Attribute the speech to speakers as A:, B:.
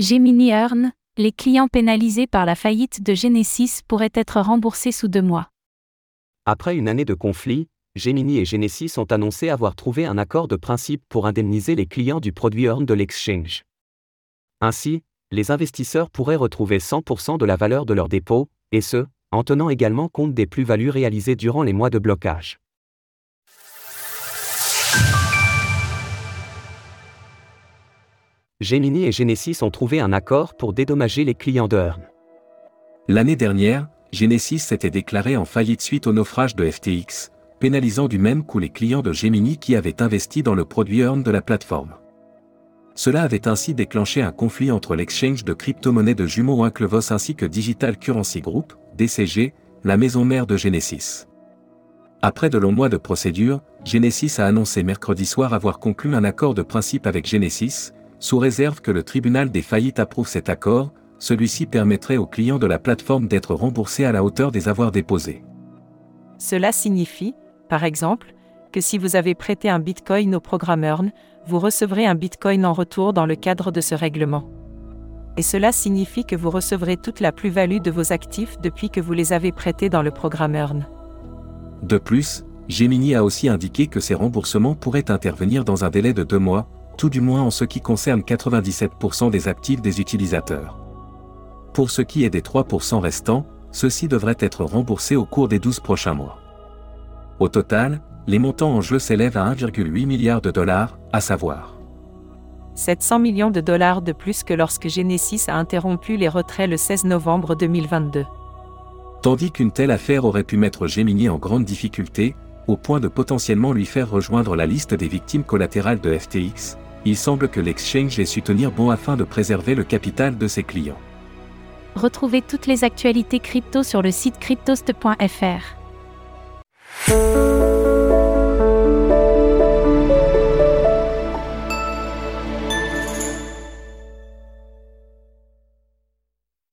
A: Gemini Earn, les clients pénalisés par la faillite de Genesis pourraient être remboursés sous deux mois.
B: Après une année de conflit, Gemini et Genesis ont annoncé avoir trouvé un accord de principe pour indemniser les clients du produit Earn de l'exchange. Ainsi, les investisseurs pourraient retrouver 100% de la valeur de leurs dépôts, et ce, en tenant également compte des plus-values réalisées durant les mois de blocage. Gemini et Genesis ont trouvé un accord pour dédommager les clients d'Earn.
C: L'année dernière, Genesis s'était déclaré en faillite suite au naufrage de FTX, pénalisant du même coup les clients de Gemini qui avaient investi dans le produit Earn de la plateforme. Cela avait ainsi déclenché un conflit entre l'exchange de crypto-monnaies de jumeaux Winklevoss ainsi que Digital Currency Group, DCG, la maison mère de Genesis. Après de longs mois de procédure, Genesis a annoncé mercredi soir avoir conclu un accord de principe avec Genesis, sous réserve que le tribunal des faillites approuve cet accord, celui-ci permettrait aux clients de la plateforme d'être remboursés à la hauteur des avoirs déposés.
D: Cela signifie, par exemple, que si vous avez prêté un Bitcoin au programmeur, vous recevrez un Bitcoin en retour dans le cadre de ce règlement. Et cela signifie que vous recevrez toute la plus-value de vos actifs depuis que vous les avez prêtés dans le programmeur.
C: De plus, Gemini a aussi indiqué que ces remboursements pourraient intervenir dans un délai de deux mois, tout du moins en ce qui concerne 97% des actifs des utilisateurs. Pour ce qui est des 3% restants, ceux-ci devraient être remboursés au cours des 12 prochains mois. Au total, les montants en jeu s'élèvent à 1,8 milliard de dollars, à savoir
D: 700 millions de dollars de plus que lorsque Genesis a interrompu les retraits le 16 novembre 2022.
C: Tandis qu'une telle affaire aurait pu mettre Gemini en grande difficulté, au point de potentiellement lui faire rejoindre la liste des victimes collatérales de FTX, il semble que l'exchange ait su tenir bon afin de préserver le capital de ses clients.
A: Retrouvez toutes les actualités crypto sur le site cryptost.fr.